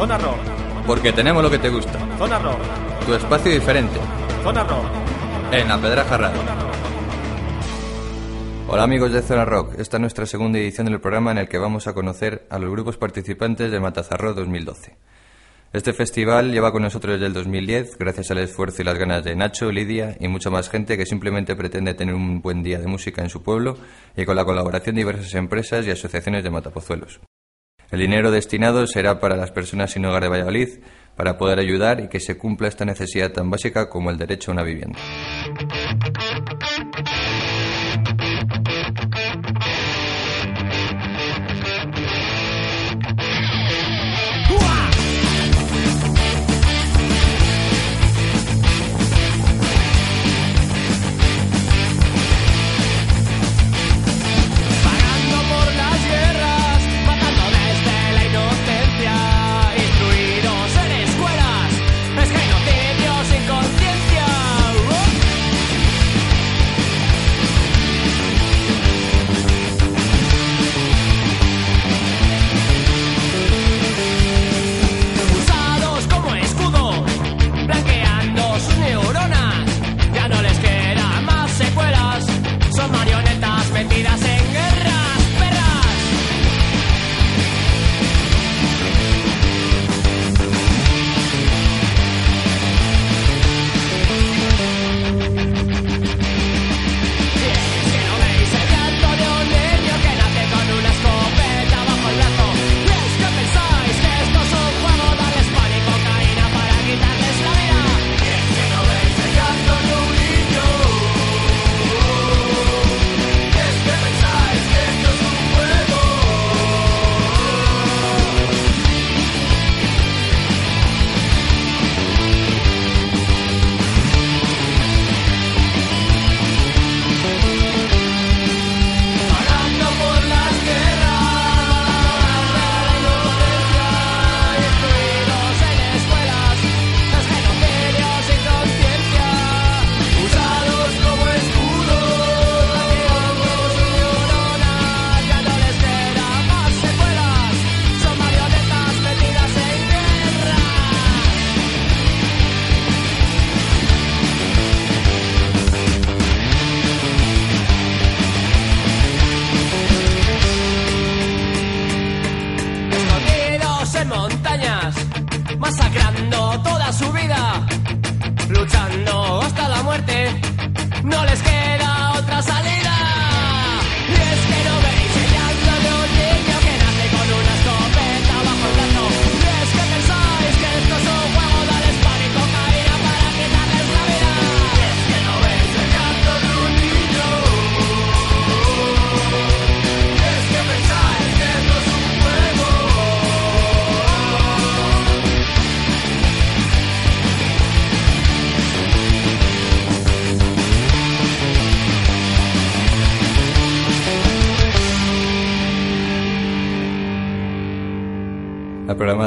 Zona Rock. Porque tenemos lo que te gusta. Zona Rock. Tu espacio diferente. Zona Rock. En la Pedraja Radio. Hola amigos de Zona Rock, esta es nuestra segunda edición del programa en el que vamos a conocer a los grupos participantes de Matazarro 2012. Este festival lleva con nosotros desde el 2010 gracias al esfuerzo y las ganas de Nacho, Lidia y mucha más gente que simplemente pretende tener un buen día de música en su pueblo y con la colaboración de diversas empresas y asociaciones de matapozuelos. El dinero destinado será para las personas sin hogar de Valladolid para poder ayudar y que se cumpla esta necesidad tan básica como el derecho a una vivienda.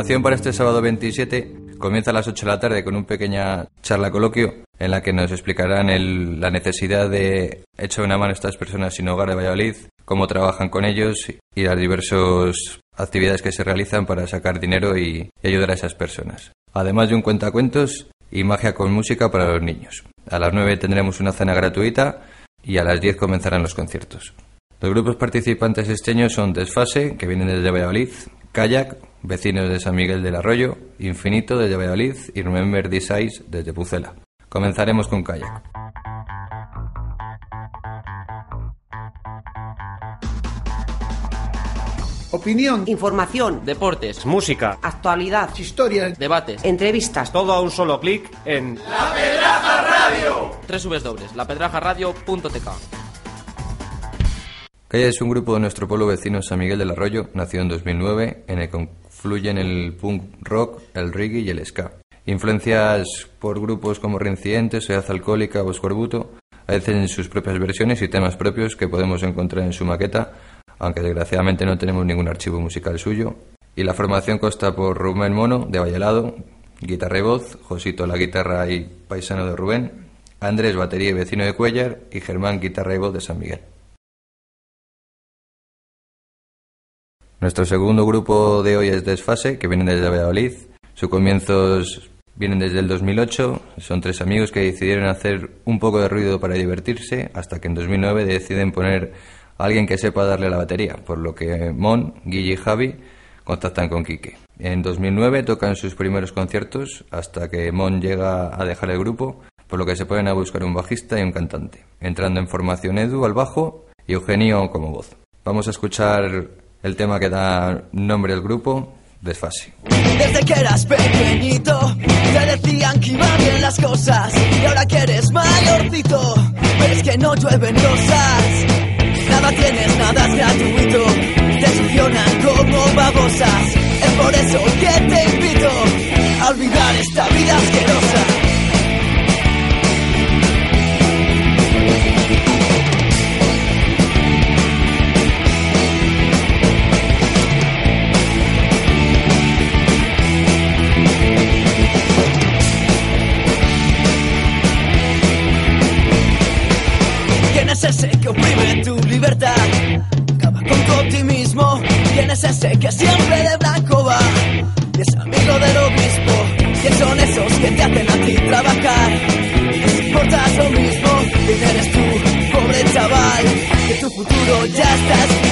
Programación para este sábado 27 comienza a las 8 de la tarde con una pequeña charla coloquio en la que nos explicarán el- la necesidad de echar una mano a estas personas sin hogar de Valladolid, cómo trabajan con ellos y las diversas actividades que se realizan para sacar dinero y, y ayudar a esas personas. Además de un cuentacuentos y magia con música para los niños. A las 9 tendremos una cena gratuita y a las 10 comenzarán los conciertos. Los grupos participantes esteños son Desfase, que vienen desde Valladolid, Kayak, vecinos de San Miguel del Arroyo, Infinito desde Valladolid y Remember This Eyes desde Pucela. Comenzaremos con Kayak. Opinión, Información, Deportes, música, actualidad, historias, debates. entrevistas. Todo a un solo clic en Tres dobles, lapedrajaradio.tk. Kayak es un grupo de nuestro pueblo vecino San Miguel del Arroyo, nacido en 2009, en el que confluyen el punk rock, el reggae y el ska. Influencias por grupos como Reincidentes, Sociedad Alcohólica o Escorbuto, hacen sus propias versiones y temas propios que podemos encontrar en su maqueta, aunque desgraciadamente no tenemos ningún archivo musical suyo. Y la formación consta por Rubén Mono, de Vallalado, guitarra y voz, Josito la guitarra y paisano de Rubén, Andrés batería y vecino de Cuellar y Germán guitarra y voz de San Miguel. Nuestro segundo grupo de hoy es Desfase, que vienen desde Valladolid. Sus comienzos vienen desde el 2008. Son tres amigos que decidieron hacer un poco de ruido para divertirse, hasta que en 2009 deciden poner a alguien que sepa darle la batería, por lo que Mon, Guille y Javi contactan con Quique. En 2009 tocan sus primeros conciertos, hasta que Mon llega a dejar el grupo, por lo que se ponen a buscar un bajista y un cantante, entrando en formación Edu al bajo y Eugenio como voz. Vamos a escuchar el tema que da nombre al grupo, Desfase. Desde que eras pequeñito te decían que iban bien las cosas y ahora que eres mayorcito ves que no llueven rosas. Nada tienes, nada es gratuito, te succionan como babosas. Es por eso que te invito a olvidar esta vida asquerosa. Es ese que siempre de blanco va? Y es amigo del obispo. ¿Quién son esos que te hacen a ti trabajar? Y les lo mismo. ¿Quién eres tú, pobre chaval? Que tu futuro ya está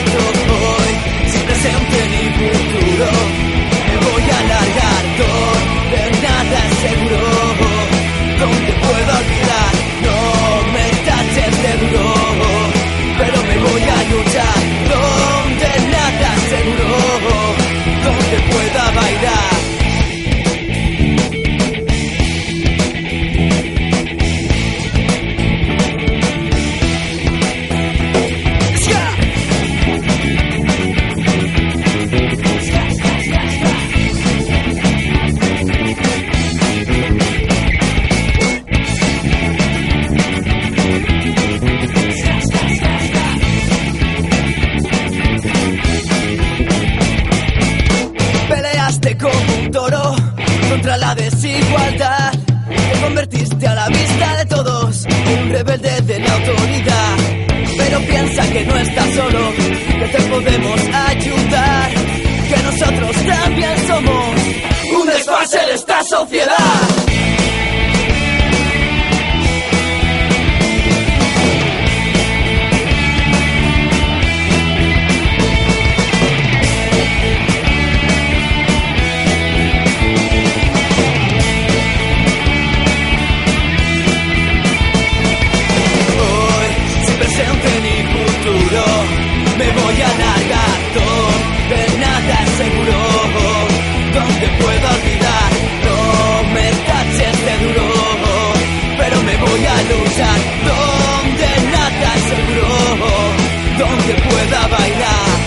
contra la desigualdad. Te convertiste a la vista de todos un rebelde de la autoridad. Pero piensa que no estás solo, que te podemos ayudar. Que nosotros también somos un desfase de esta sociedad. Donde pueda bailar.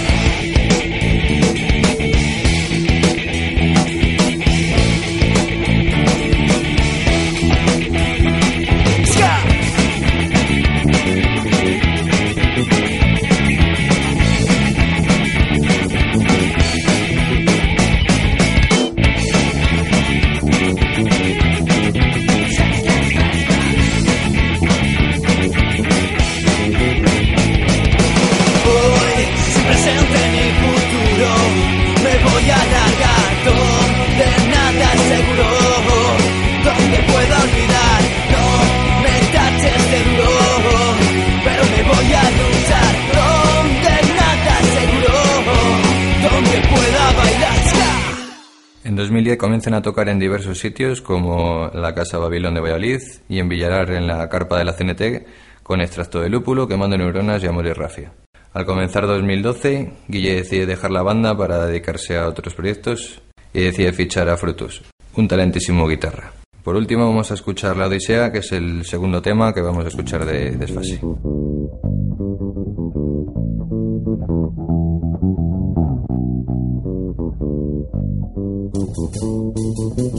Comienzan a tocar en diversos sitios como la Casa Babilón de Valladolid y en Villarar en la carpa de la CNT con extracto de lúpulo, quemando neuronas y amor y rafia. Al comenzar 2012, Guille decide dejar la banda para dedicarse a otros proyectos y decide fichar a Frutos, un talentísimo guitarra. Por último vamos a escuchar La Odisea, que es el segundo tema que vamos a escuchar de Desfase. Mm-hmm.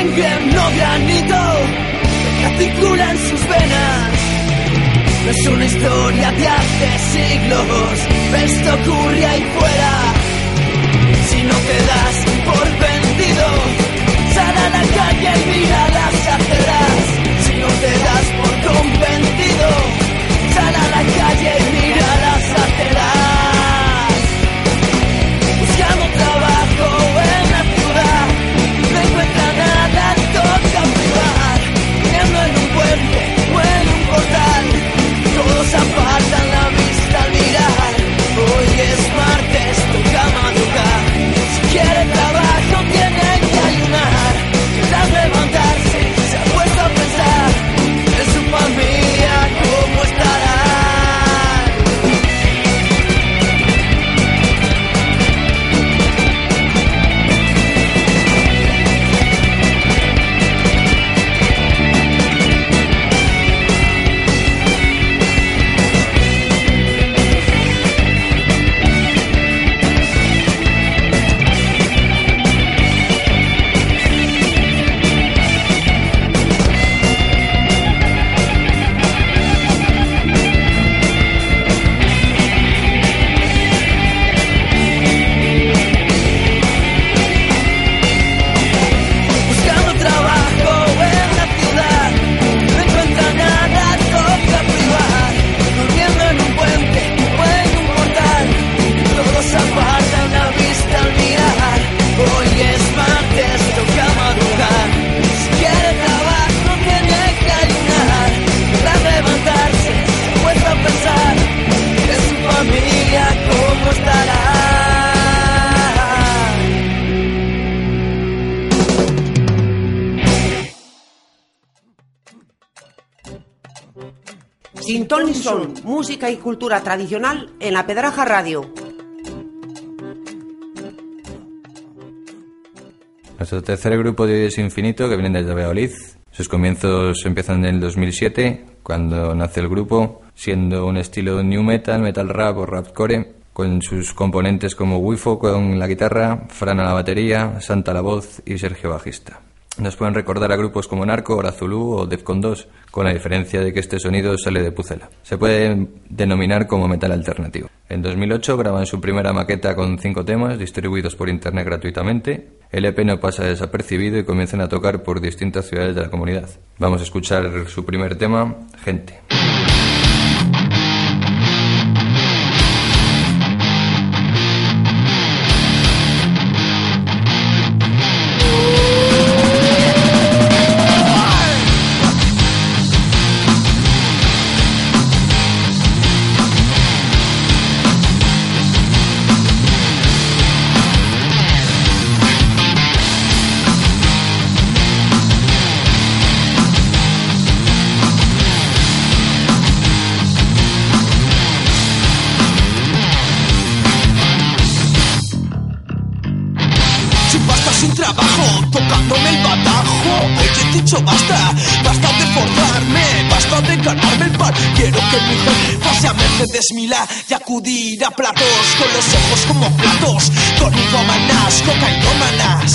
Sangre no granito que circula en sus venas. No es una historia de hace siglos, esto ocurre ahí fuera. Si no te das por vencido, Sin ton son, música y cultura tradicional en la Pedraja Radio. Nuestro tercer grupo de hoy es Infinito, que viene desde Valladolid. Sus comienzos empiezan en el 2007, cuando nace el grupo, siendo un estilo new metal, metal rap o rapcore, con sus componentes como Wifo con la guitarra, Fran a la batería, Santa la voz y Sergio bajista. Nos pueden recordar a grupos como Narco, Horazulú o Defcon 2, con la diferencia de que este sonido sale de Pucela. Se puede denominar como metal alternativo. En 2008 graban su primera maqueta con cinco temas distribuidos por internet gratuitamente. El EP no pasa desapercibido y comienzan a tocar por distintas ciudades de la comunidad. Vamos a escuchar su primer tema, Gente. Y acudir a platos con los ojos como platos, con infomanas, cocainómanas.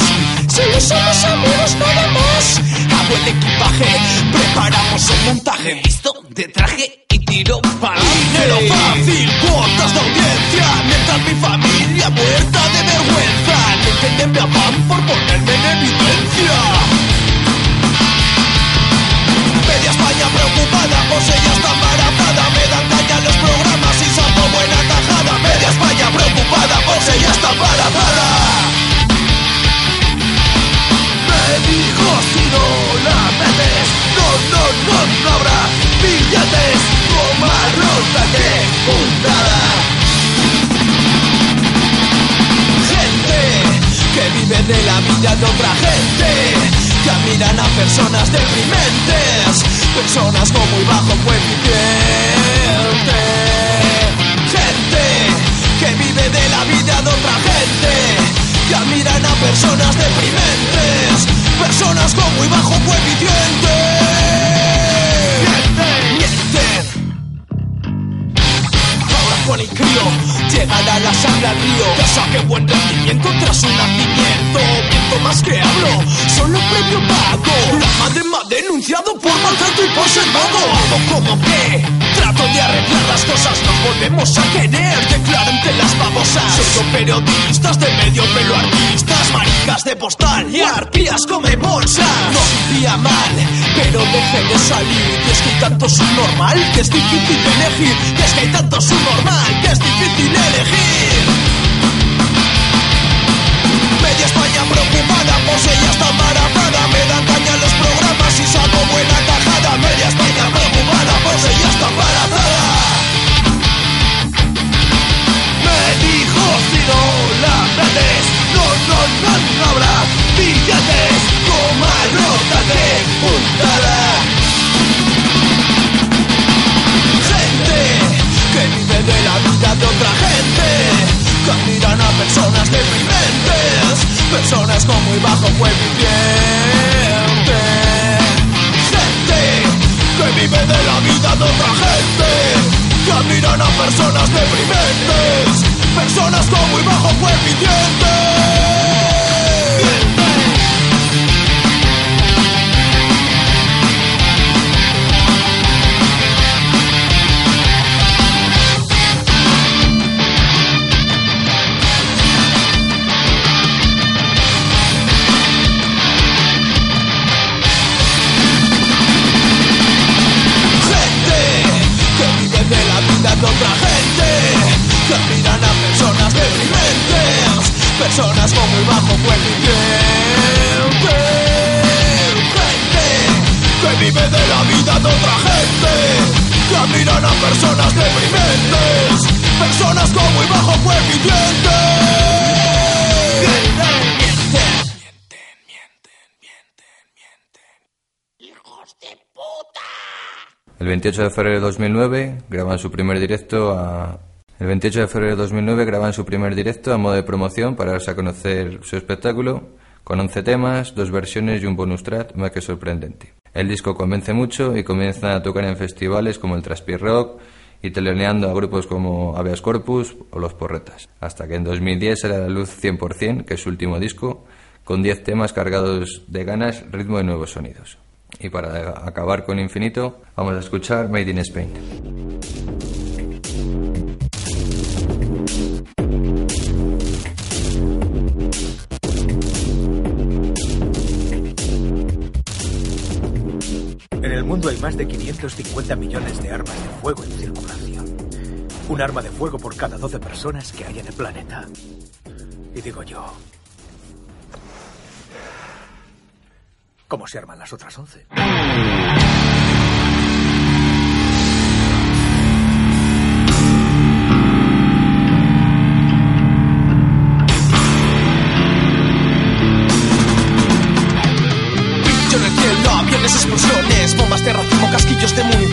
Solo somos amigos nada más. Hago el equipaje, preparamos el montaje, visto de traje y tiro para Dinero fácil, cuotas de audiencia, mientras mi familia muerta de vergüenza. No entienden mi por ponerme en evidencia. Media España preocupada, pues ella está preocupada, pues ella está embarazada. Me dijo si no la metes, no, no, no, no habrá billetes. Como arroz que puntada. Gente que vive de la vida de otra gente, que admiran a personas deprimentes, personas con muy bajo vive de la vida de otra gente, que admiran a personas deprimentes, personas con muy bajo coeficiente. Ahora con el crío llegará la sangre al río. Ya saqué buen rendimiento tras un nacimiento. Miento más que hablo, solo premio pago. La madre me ha denunciado por maltrato y por ser vago. Como que de arreglar las cosas, nos volvemos a querer. Declaro ante las babosas. Soy periodistas de medio pelo artistas, maricas de postal y arpías come bolsa. No vivía mal, pero dejé de salir. Y es que hay tanto subnormal que es difícil elegir. Y es que hay tanto subnormal que es difícil elegir. Media España preocupada, pues ella está embarazada Me dan caña los programas y saco buena tajada Media España preocupada, pues ella está embarazada vendes No, no, no, no habrá billetes Toma nota de puntada Gente que vive de la vida de otra gente. Que admiran a personas deprimentes, personas con muy bajo coeficiente. Gente que vive de la vida de otra gente, que admiran a personas deprimentes, personas con muy bajo coeficiente. 28 de febrero de 2009 graban su primer directo. El 28 de febrero de 2009 graban su primer directo a modo de promoción para darse a conocer su espectáculo, con 11 temas, dos versiones y un bonus track más que sorprendente. El disco convence mucho y comienzan a tocar en festivales como el Traspié Rock y teloneando a grupos como Habeas Corpus o Los Porretas, hasta que en 2010 sale a la luz 100%, que es su último disco, con 10 temas cargados de ganas, ritmo y nuevos sonidos. Y para acabar con infinito, vamos a escuchar Made in Spain. En el mundo hay más de 550 millones de armas de fuego en circulación. Un arma de fuego por cada 12 personas que hay en el planeta. Y digo yo, ¿cómo se arman las otras 11? Pincho en el cielo, aviones, explosiones, bombas de racimo, casquillos de municiones.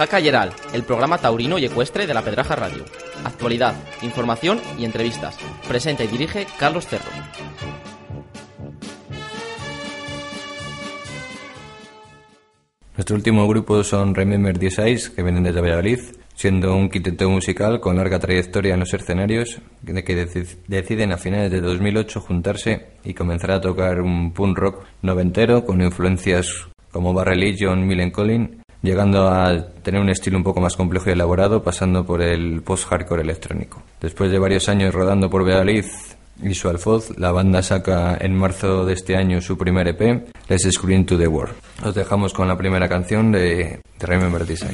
Jaca Yeral, el programa taurino y ecuestre de la Pedraja Radio. Actualidad, información y entrevistas. Presenta y dirige Carlos Cerro. Nuestro último grupo son Remember 16, que vienen desde Valladolid, siendo un quinteto musical con larga trayectoria en los escenarios, de que deci- deciden a finales de 2008 juntarse y comenzar a tocar un punk rock noventero con influencias como Bad Religion, Millen Collin, llegando a tener un estilo un poco más complejo y elaborado, pasando por el post-hardcore electrónico. Después de varios años rodando por Valladolid y su alfoz, la banda saca en marzo de este año su primer EP, Let's Scream to the World. Os dejamos con la primera canción de, de Remember This.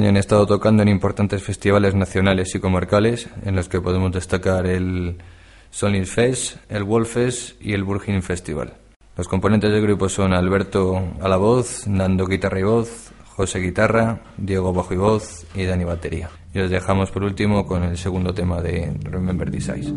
año han estado tocando en importantes festivales nacionales y comarcales, en los que podemos destacar el Solid Fest, el Wolf Fest y el Burgin Festival. Los componentes del grupo son Alberto a la voz, Nando guitarra y voz, José guitarra, Diego bajo y voz y Dani batería. Y os dejamos por último con el segundo tema de Remember This Eyes.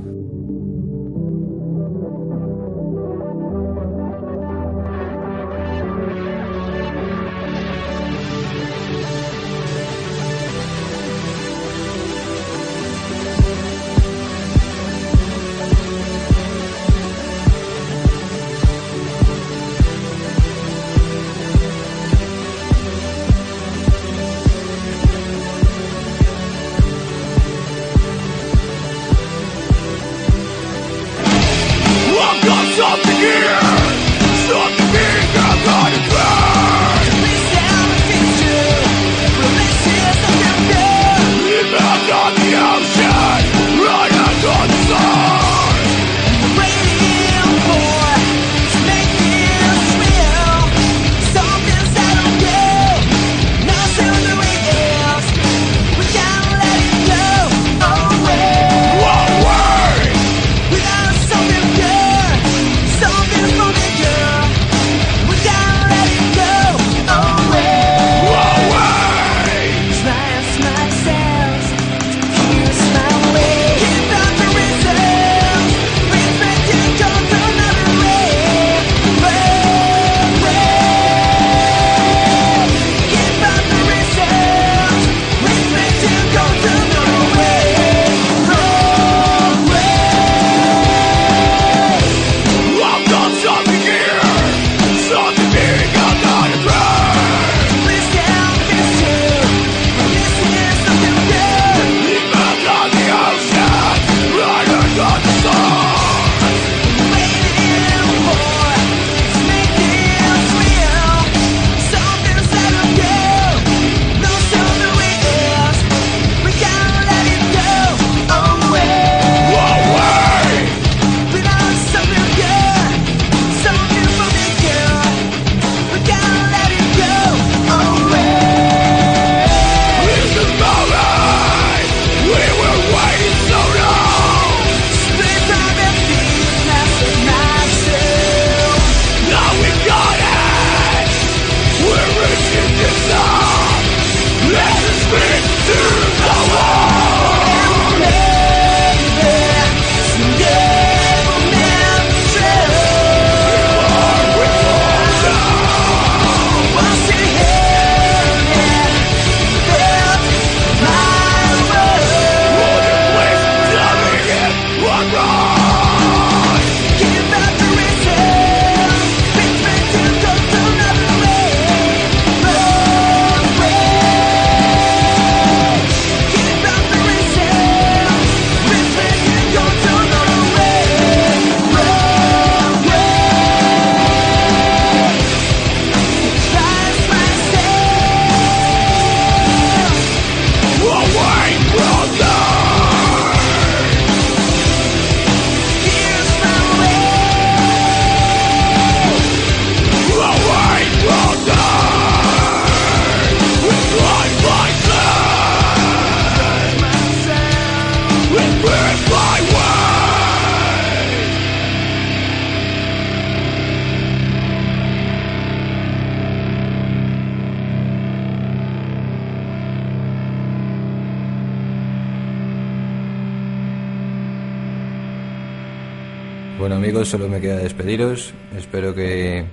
amigos, solo me queda despediros. Espero que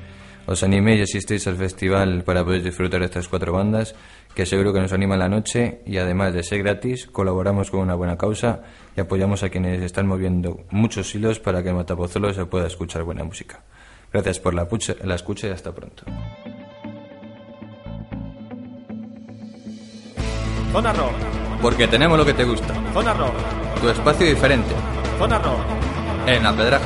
os animéis y asistéis al festival para poder disfrutar de estas cuatro bandas, que seguro que nos anima la noche y además de ser gratis, colaboramos con una buena causa y apoyamos a quienes están moviendo muchos hilos para que en Matapozolo se pueda escuchar buena música. Gracias por la, la escucha y hasta pronto. Zona Rock. Porque tenemos lo que te gusta. Zona Rock. Tu espacio diferente. Zona Rock en la Pedra